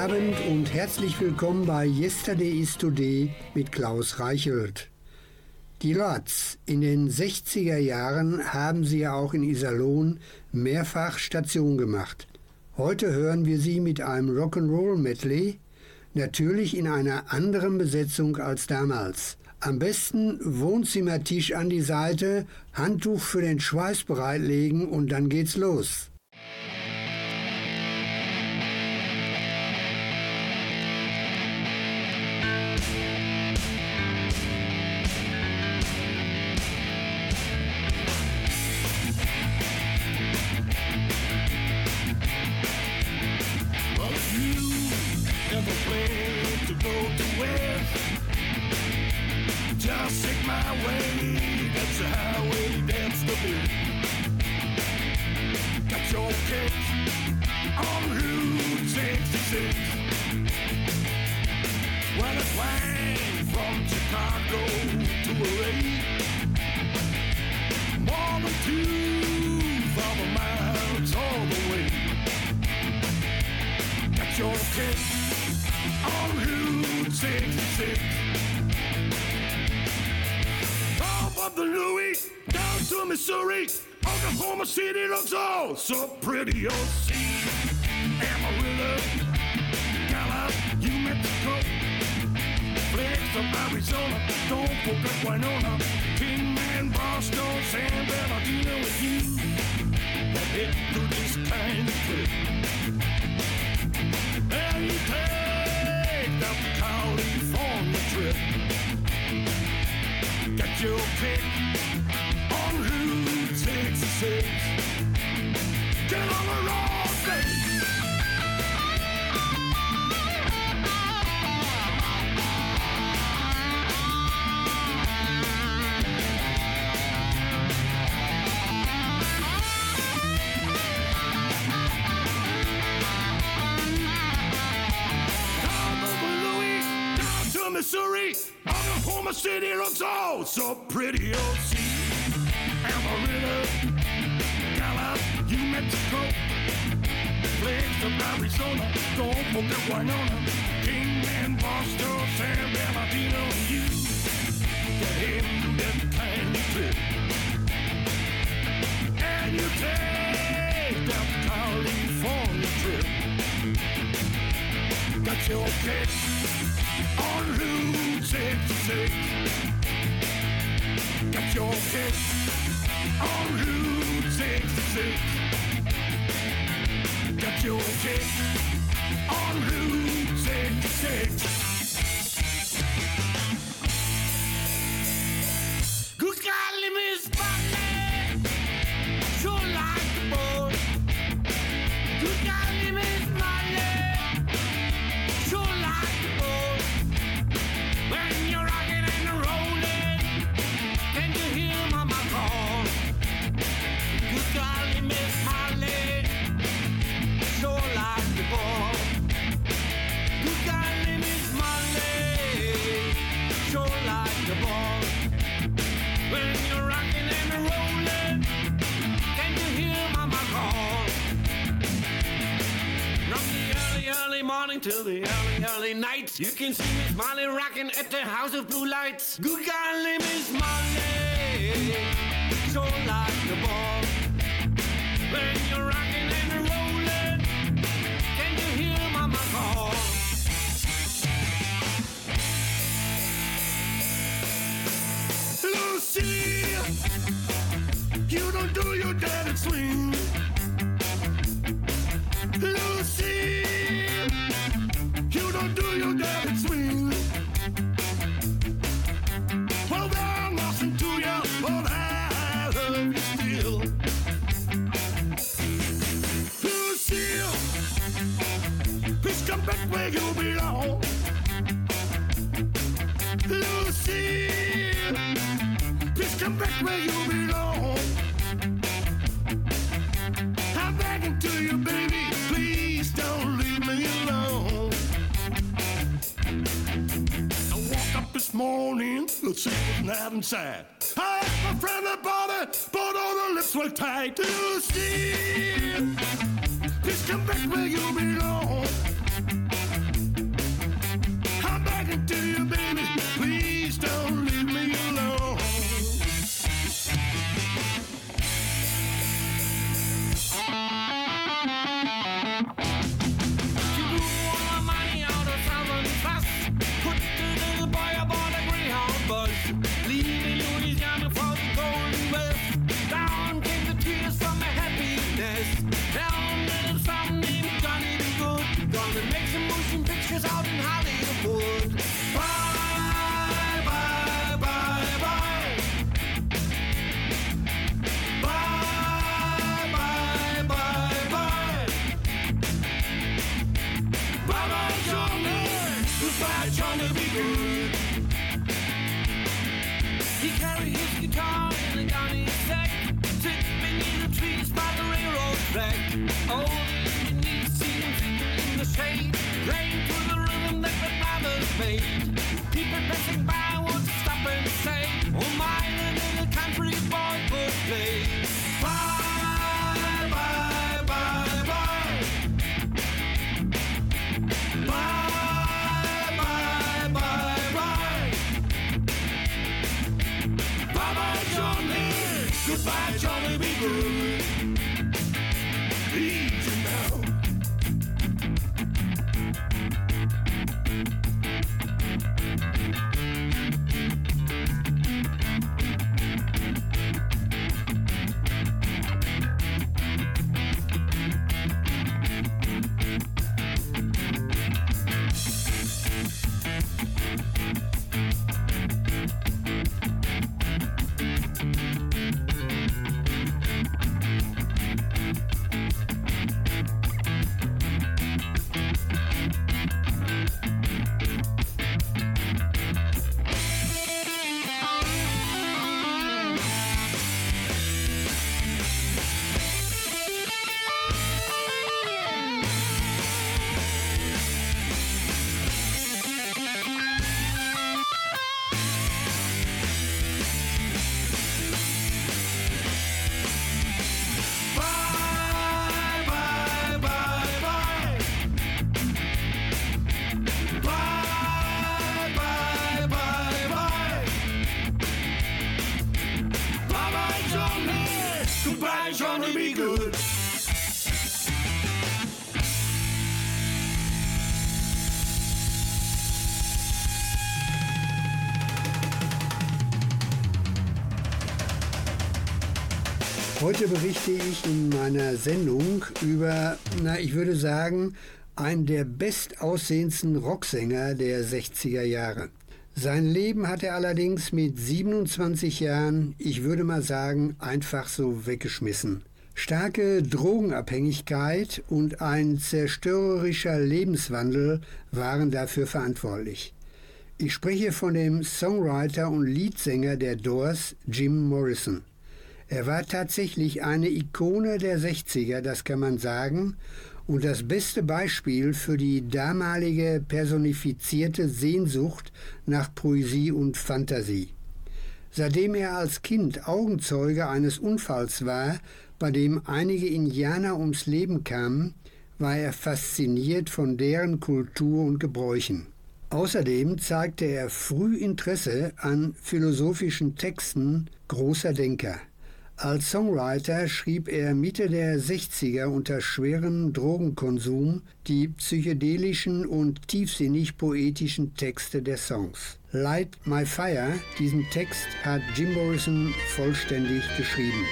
Abend und herzlich willkommen bei Yesterday is Today mit Klaus Reichelt. Die Rats. In den 60er Jahren haben sie ja auch in Iserlohn mehrfach Station gemacht. Heute hören wir sie mit einem Rock'n'Roll Medley, natürlich in einer anderen Besetzung als damals. Am besten Wohnzimmertisch an die Seite, Handtuch für den Schweiß bereitlegen und dann geht's los. Just take my way. That's the highway, that's the beat. Got your kick on Route 66. When it's flying from Chicago to LA, more than two thousand miles all the way. Got your kick on Route 66. Of the Louis, down to Missouri. Oklahoma City looks all so pretty. You'll see Amarillo, Gallup, New Mexico. Flex of Arizona, don't forget Winona. Kingman, Boston, San Bernardino with you. That hit through this kind of trip. And you take the California trip your pick on who takes a sip. Get on the road, baby. Missouri! Down. Oklahoma City looks all so pretty. You'll see Amarillo, Gallup, New Mexico. Flags of Arizona, don't forget Winona. Kingman, Boston, San Bernardino, you. Get him that kind of trip. And you take that California trip. Got your kick losing sick. Got your kick on losing sick. Got your kick on losing sick. Till the early, early night, you can see Miss Molly rocking at the House of Blue Lights. Good golly, Miss Molly, so like the ball. Inside. I asked my friend about it, but all the lips were tight. Lucille, please come back where you belong. I'm begging to you, baby, Goodbye, Johnny, be good. He carried his guitar in a Johnny sack, sitting in the trees by the railroad track. Oh, the seen him in the shade, playing to the rhythm that the brothers made. People passing by would stop and say, Heute berichte ich in meiner Sendung über, na, ich würde sagen, einen der bestaussehendsten Rocksänger der 60er Jahre. Sein Leben hat er allerdings mit 27 Jahren, ich würde mal sagen, einfach so weggeschmissen. Starke Drogenabhängigkeit und ein zerstörerischer Lebenswandel waren dafür verantwortlich. Ich spreche von dem Songwriter und Leadsänger der Doors, Jim Morrison. Er war tatsächlich eine Ikone der 60er, das kann man sagen, und das beste Beispiel für die damalige personifizierte Sehnsucht nach Poesie und Fantasie. Seitdem er als Kind Augenzeuge eines Unfalls war, bei dem einige Indianer ums Leben kamen, war er fasziniert von deren Kultur und Gebräuchen. Außerdem zeigte er früh Interesse an philosophischen Texten großer Denker. Als Songwriter schrieb er Mitte der 60er unter schwerem Drogenkonsum die psychedelischen und tiefsinnig poetischen Texte der Songs. Light My Fire, diesen Text hat Jim Morrison vollständig geschrieben.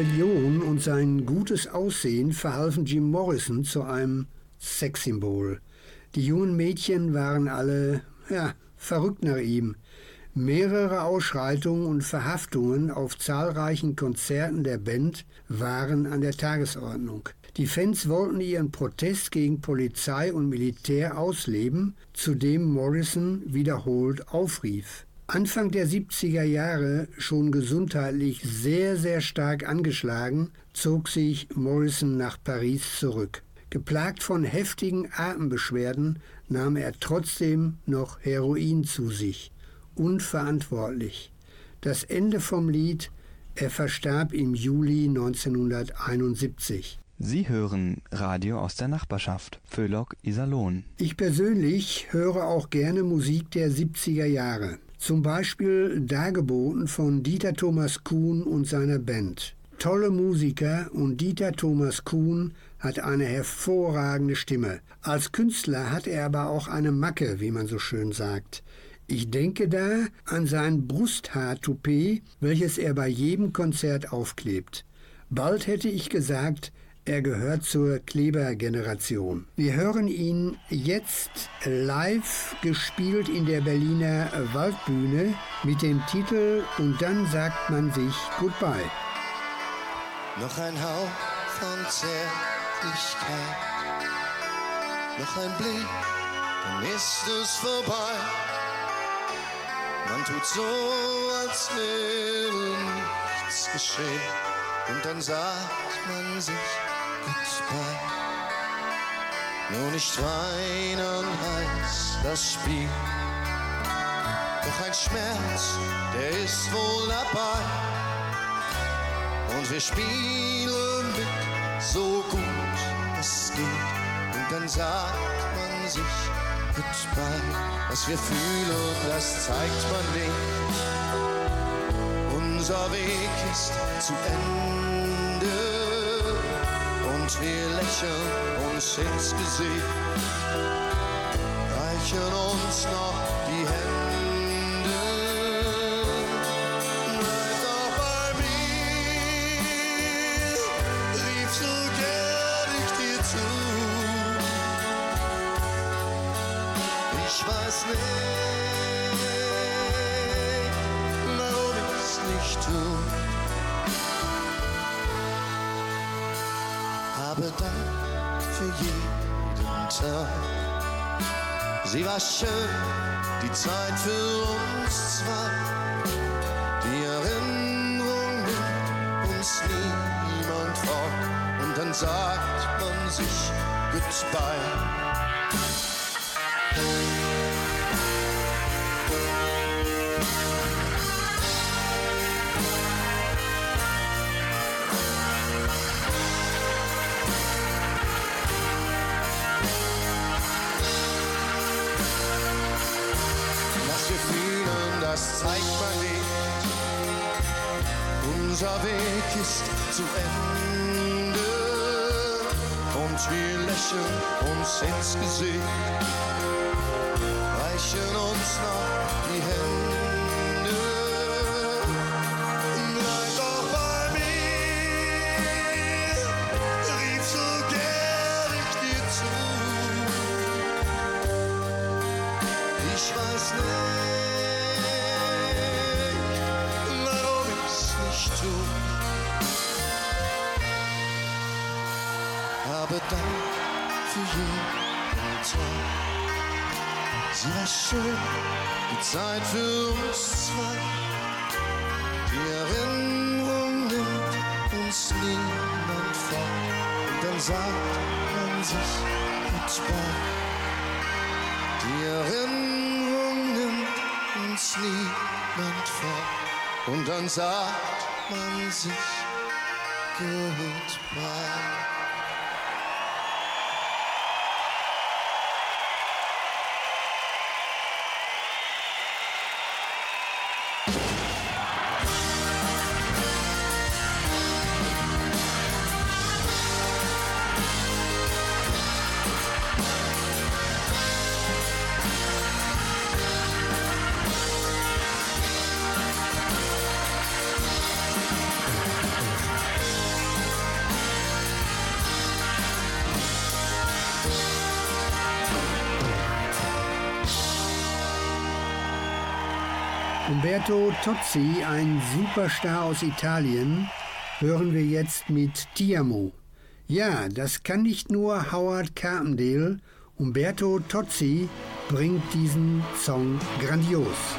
Rebellion und sein gutes Aussehen verhalfen Jim Morrison zu einem Sexsymbol. Die jungen Mädchen waren alle, ja, verrückt nach ihm. Mehrere Ausschreitungen und Verhaftungen auf zahlreichen Konzerten der Band waren an der Tagesordnung. Die Fans wollten ihren Protest gegen Polizei und Militär ausleben, zu dem Morrison wiederholt aufrief. Anfang der 70er Jahre, schon gesundheitlich sehr, sehr stark angeschlagen, zog sich Morrison nach Paris zurück. Geplagt von heftigen Atembeschwerden nahm er trotzdem noch Heroin zu sich. Unverantwortlich. Das Ende vom Lied, er verstarb im Juli 1971. Sie hören Radio aus der Nachbarschaft. Föhlock Iserlohn. Ich persönlich höre auch gerne Musik der 70er Jahre. Zum Beispiel dargeboten von Dieter Thomas Kuhn und seiner Band. Tolle Musiker und Dieter Thomas Kuhn hat eine hervorragende Stimme. Als Künstler hat er aber auch eine Macke, wie man so schön sagt. Ich denke da an sein Brusthaar-Toupet, welches er bei jedem Konzert aufklebt. Bald hätte ich gesagt, er gehört zur Klebergeneration. Wir hören ihn jetzt live gespielt in der Berliner Waldbühne mit dem Titel Und dann sagt man sich Goodbye. Noch ein Hauch von Zärtlichkeit, noch ein Blick, dann ist es vorbei. Man tut so, als wäre nichts geschehen, und dann sagt man sich Goodbye. Nur nicht weinen heißt das Spiel, doch ein Schmerz, der ist wohl dabei. Und wir spielen mit, so gut es geht. Und dann sagt man sich Goodbye. Was wir fühlen, das zeigt man nicht. Unser Weg ist zu Ende. Und wir lächeln uns ins Gesicht. Reichen uns noch Dank für jeden Tag. Sie war schön, die Zeit für uns zwei. Die Erinnerung nimmt uns niemand fort. Und dann sagt man sich Goodbye. Das zeigt man nicht. Unser Weg ist zu Ende und wir lächeln uns ins Gesicht, reichen uns noch sagt man sich goodbye. Die Erinnerung nimmt uns niemand fort. Und dann sagt man sich goodbye. Umberto Tozzi, ein Superstar aus Italien, hören wir jetzt mit Tiamo. Ja, das kann nicht nur Howard Carpendale, Umberto Tozzi bringt diesen Song grandios.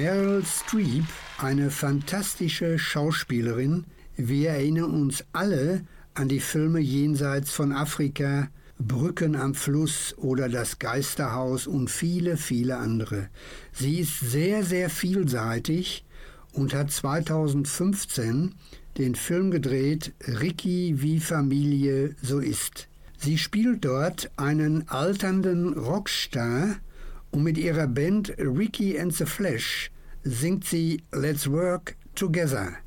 Meryl Streep, eine fantastische Schauspielerin. Wir erinnern uns alle an die Filme Jenseits von Afrika, Brücken am Fluss oder Das Geisterhaus und viele, viele andere. Sie ist sehr, sehr vielseitig und hat 2015 den Film gedreht Ricky wie Familie so ist. Sie spielt dort einen alternden Rockstar, und mit ihrer Band Ricky and the Flash singt sie Let's Work Together.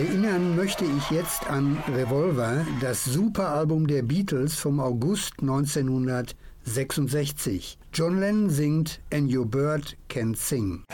Erinnern möchte ich jetzt an Revolver, das Superalbum der Beatles vom August 1966. John Lennon singt And Your Bird Can Sing.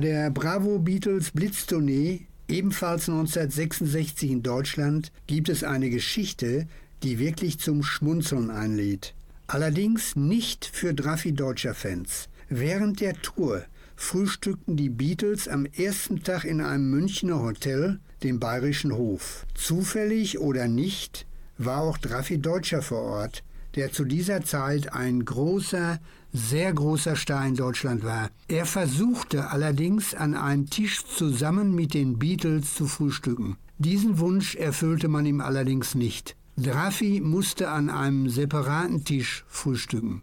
Bei der Bravo Beatles Blitztournee, ebenfalls 1966 in Deutschland, gibt es eine Geschichte, die wirklich zum Schmunzeln einlädt. Allerdings nicht für Draffi Deutscher Fans. Während der Tour frühstückten die Beatles am ersten Tag in einem Münchner Hotel, dem Bayerischen Hof. Zufällig oder nicht, war auch Draffi Deutscher vor Ort, der zu dieser Zeit ein großer, sehr großer Star in Deutschland war. Er versuchte allerdings an einem Tisch zusammen mit den Beatles zu frühstücken. Diesen Wunsch erfüllte man ihm allerdings nicht. Draffi musste an einem separaten Tisch frühstücken.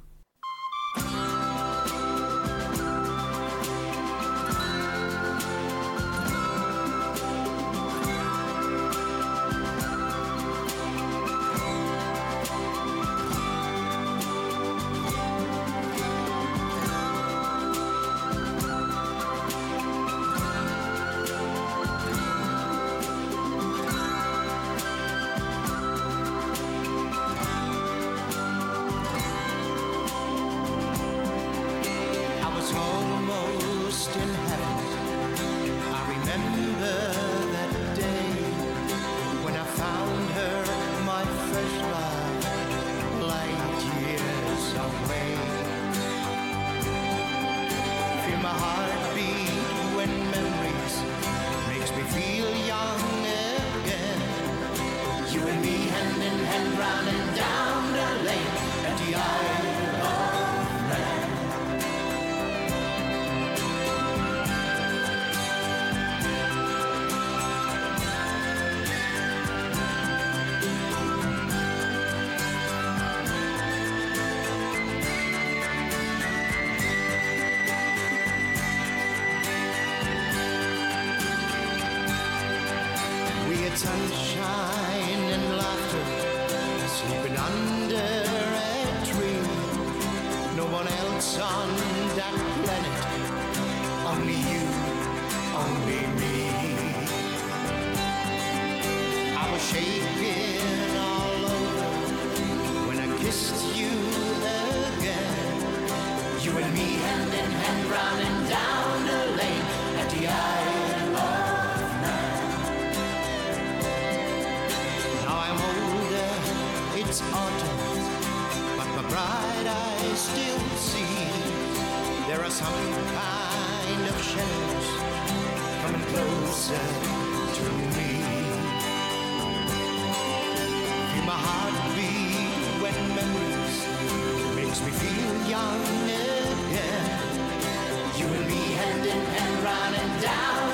Are some kind of shadows coming closer to me. Feel my heart beat when memories makes me feel young again. You and me hand in hand, running down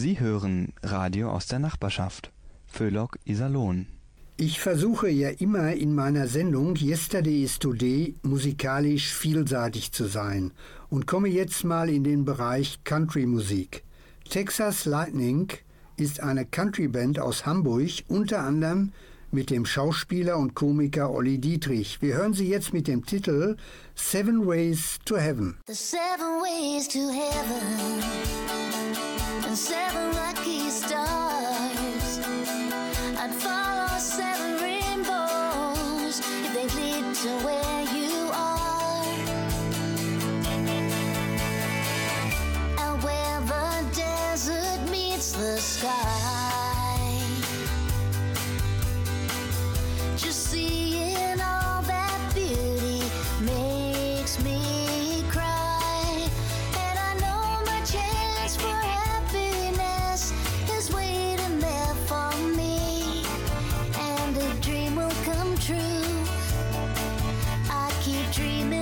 Sie hören Radio aus der Nachbarschaft. Föhlock Iserlohn. Ich versuche ja immer in meiner Sendung Yesterday is Today musikalisch vielseitig zu sein und komme jetzt mal in den Bereich Country Musik. Texas Lightning ist eine Country Band aus Hamburg, unter anderem mit dem Schauspieler und Komiker Olli Dietrich. Wir hören sie jetzt mit dem Titel Seven Ways to Heaven. The seven ways to heaven and seven lucky stars I'd follow seven rainbows if they lead to where dreaming.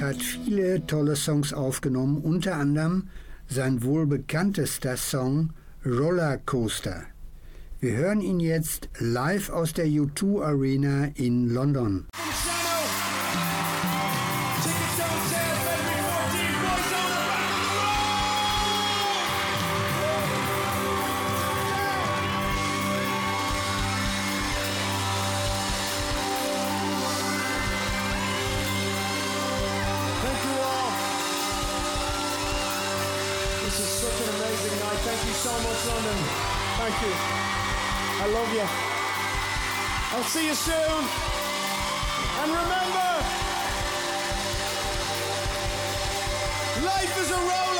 hat viele tolle Songs aufgenommen, unter anderem sein wohl bekanntester Song Rollercoaster. Wir hören ihn jetzt live aus der U2 Arena in London. see you soon. And remember, life is a roller.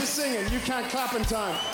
You singing. You can't clap in time.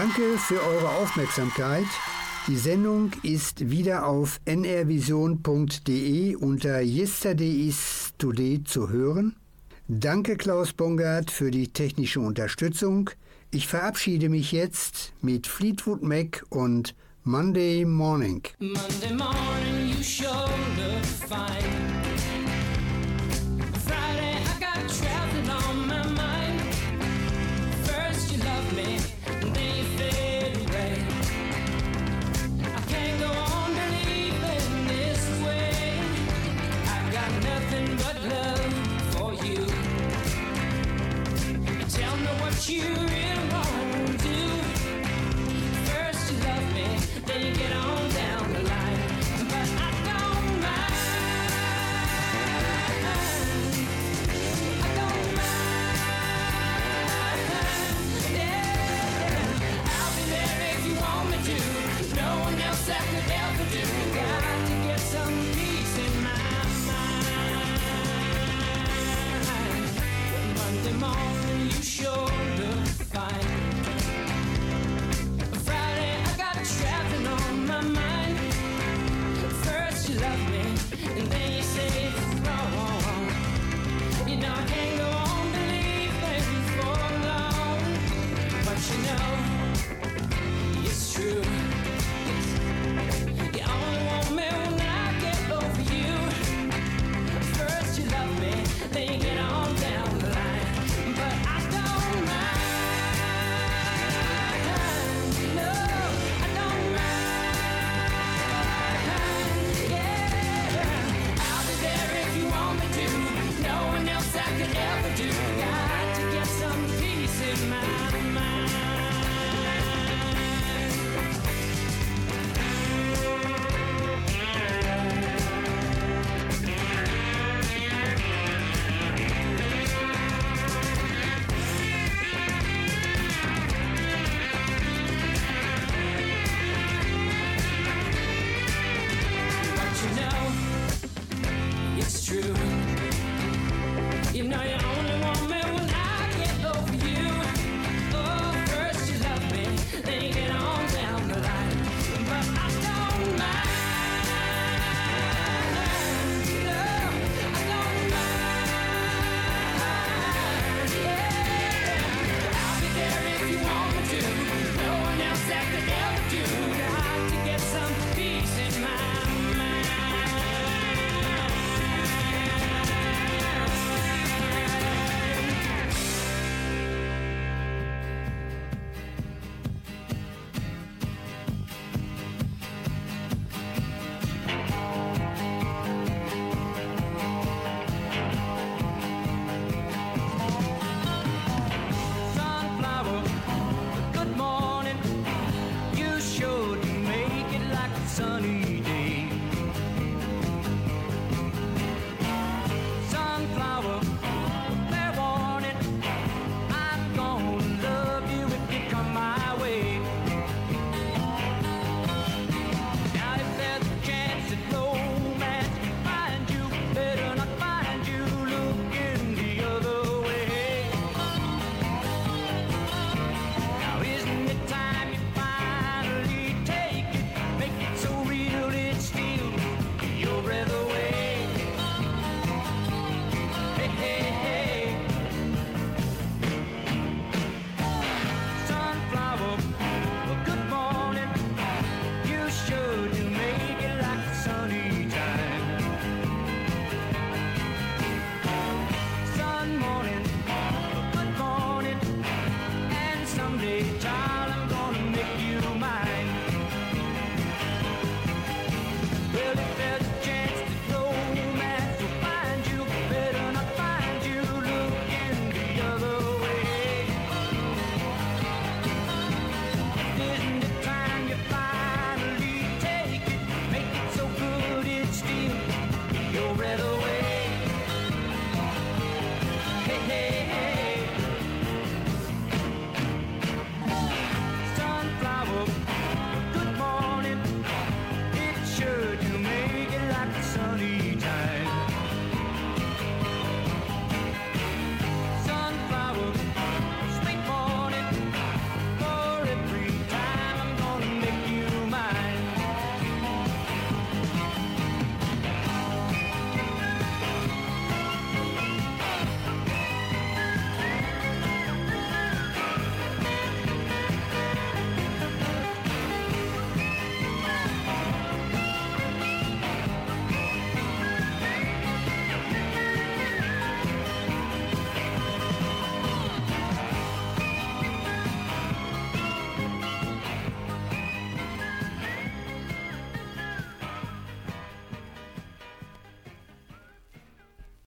Danke für eure Aufmerksamkeit. Die Sendung ist wieder auf nrvision.de unter Yesterday is Today zu hören. Danke Klaus Bongard für die technische Unterstützung. Ich verabschiede mich jetzt mit Fleetwood Mac und Monday Morning. Monday morning you nothing but love for you. Tell me what you